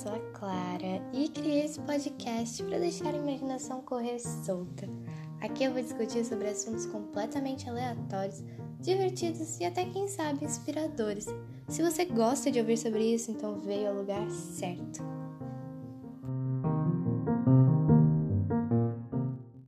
sou a Clara e criei esse podcast para deixar a imaginação correr solta. Aqui eu vou discutir sobre assuntos completamente aleatórios, divertidos e até quem sabe inspiradores. Se você gosta de ouvir sobre isso, então veio ao lugar certo.